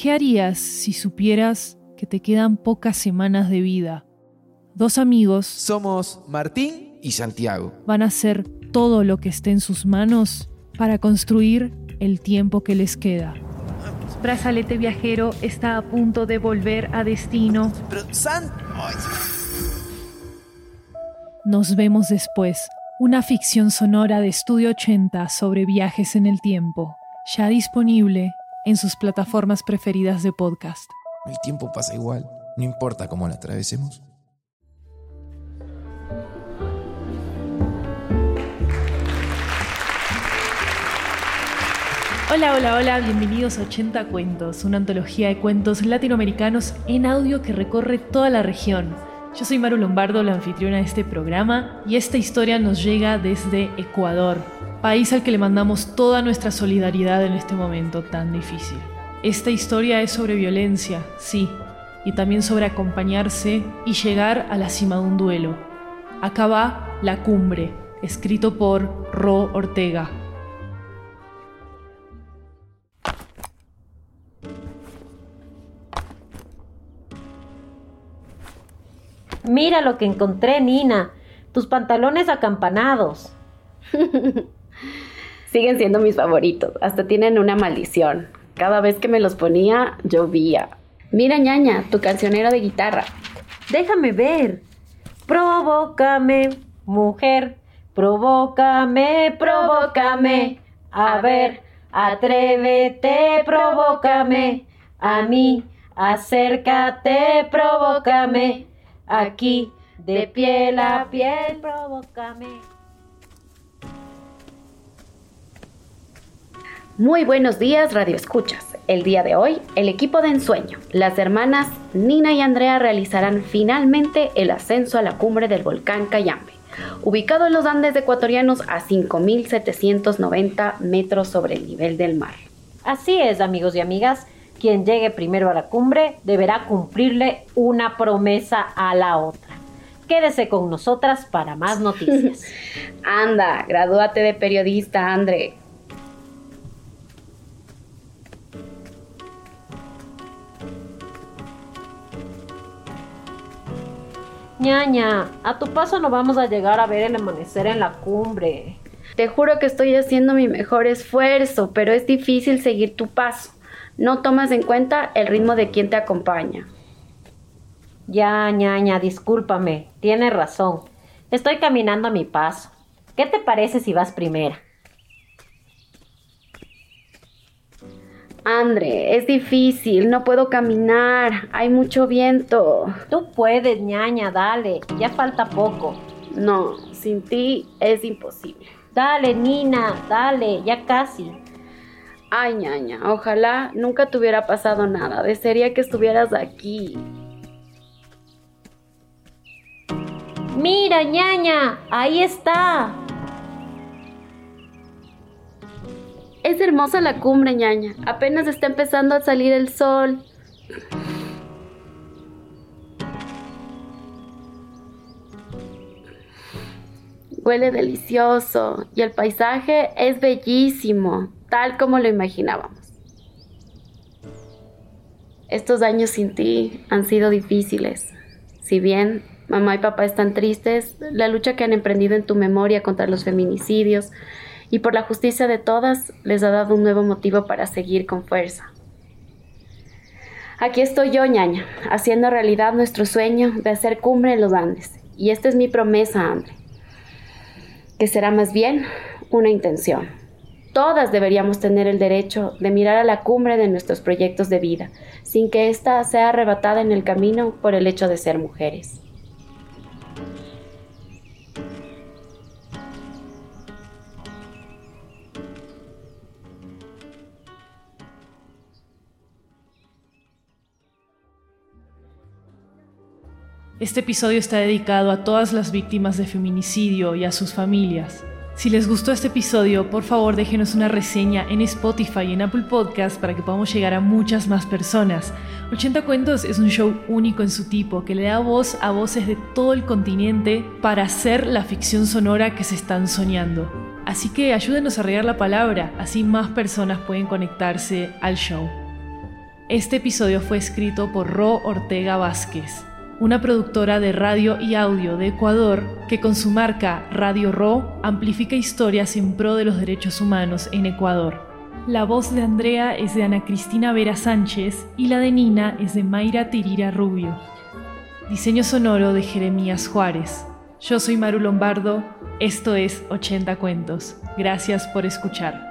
¿Qué harías si supieras que te quedan pocas semanas de vida? Dos amigos Somos Martín y Santiago. van a hacer todo lo que esté en sus manos para construir el tiempo que les queda. Brazalete viajero está a punto de volver a destino. Pero San... Ay, Nos vemos después. Una ficción sonora de Estudio 80 sobre viajes en el tiempo. Ya disponible en sus plataformas preferidas de podcast. el tiempo pasa igual. No importa cómo la atravesemos. Hola, hola, hola, bienvenidos a 80 Cuentos, una antología de cuentos latinoamericanos en audio que recorre toda la región. Yo soy Maru Lombardo, la anfitriona de este programa, y esta historia nos llega desde Ecuador, país al que le mandamos toda nuestra solidaridad en este momento tan difícil. Esta historia es sobre violencia, sí, y también sobre acompañarse y llegar a la cima de un duelo. Acá va La Cumbre, escrito por Ro Ortega. Mira lo que encontré, Nina. Tus pantalones acampanados. Siguen siendo mis favoritos, hasta tienen una maldición. Cada vez que me los ponía, llovía. Mira, ñaña, tu cancionero de guitarra. Déjame ver. Provócame, mujer. Provócame, provócame. A ver, atrévete, provócame. A mí, acércate, provócame. Aquí, de piel a piel, provócame. Muy buenos días, Radio Escuchas. El día de hoy, el equipo de ensueño, las hermanas Nina y Andrea realizarán finalmente el ascenso a la cumbre del volcán Cayambe, ubicado en los Andes ecuatorianos a 5.790 metros sobre el nivel del mar. Así es, amigos y amigas. Quien llegue primero a la cumbre deberá cumplirle una promesa a la otra. Quédese con nosotras para más noticias. Anda, gradúate de periodista, André. Ñaña, a tu paso no vamos a llegar a ver el amanecer en la cumbre. Te juro que estoy haciendo mi mejor esfuerzo, pero es difícil seguir tu paso. No tomas en cuenta el ritmo de quien te acompaña. Ya, ñaña, discúlpame, tienes razón. Estoy caminando a mi paso. ¿Qué te parece si vas primera? André, es difícil, no puedo caminar, hay mucho viento. Tú puedes, ñaña, dale, ya falta poco. No, sin ti es imposible. Dale, Nina, dale, ya casi. Ay, ñaña, ojalá nunca te hubiera pasado nada. Desearía que estuvieras aquí. Mira, ñaña, ahí está. Es hermosa la cumbre, ñaña. Apenas está empezando a salir el sol. Huele delicioso y el paisaje es bellísimo, tal como lo imaginábamos. Estos años sin ti han sido difíciles. Si bien mamá y papá están tristes, la lucha que han emprendido en tu memoria contra los feminicidios y por la justicia de todas les ha dado un nuevo motivo para seguir con fuerza. Aquí estoy yo, ñaña, haciendo realidad nuestro sueño de hacer cumbre en los Andes. Y esta es mi promesa, Andre, que será más bien una intención. Todas deberíamos tener el derecho de mirar a la cumbre de nuestros proyectos de vida, sin que ésta sea arrebatada en el camino por el hecho de ser mujeres. Este episodio está dedicado a todas las víctimas de feminicidio y a sus familias. Si les gustó este episodio, por favor déjenos una reseña en Spotify y en Apple Podcast para que podamos llegar a muchas más personas. 80 Cuentos es un show único en su tipo que le da voz a voces de todo el continente para hacer la ficción sonora que se están soñando. Así que ayúdenos a regar la palabra, así más personas pueden conectarse al show. Este episodio fue escrito por Ro Ortega Vázquez, una productora de radio y audio de Ecuador que con su marca Radio Ro amplifica historias en pro de los derechos humanos en Ecuador. La voz de Andrea es de Ana Cristina Vera Sánchez y la de Nina es de Mayra Tirira Rubio. Diseño sonoro de Jeremías Juárez. Yo soy Maru Lombardo, esto es 80 Cuentos. Gracias por escuchar.